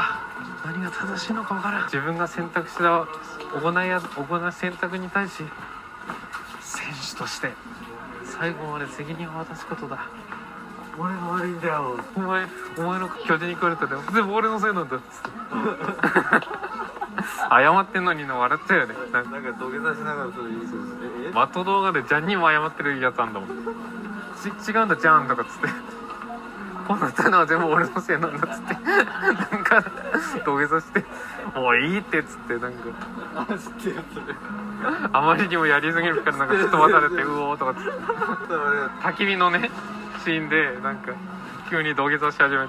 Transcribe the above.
か何が正しいのか分からん。自分が選択した行いや行い選択に対し選手として最後まで責任を渡すことだ。俺が悪いんだよ。お前お前の巨人に来れたで全部俺のせいなんだっつって謝ってんのにの笑っちゃうよね。なんか土下座しながらそれ言いそうですええ？マット動画でジャンにも謝ってるやつあんだもん。ち違うんだジャンとかっつってこうなったのは全部俺のせいなんだっつって。なんか土下座して「もういいって」っつってなんか。あまりにもやりすぎるからなんか吹っ飛ばされて うおーとかっつって。焚き火のねシーンでなんか急に土下座し始めて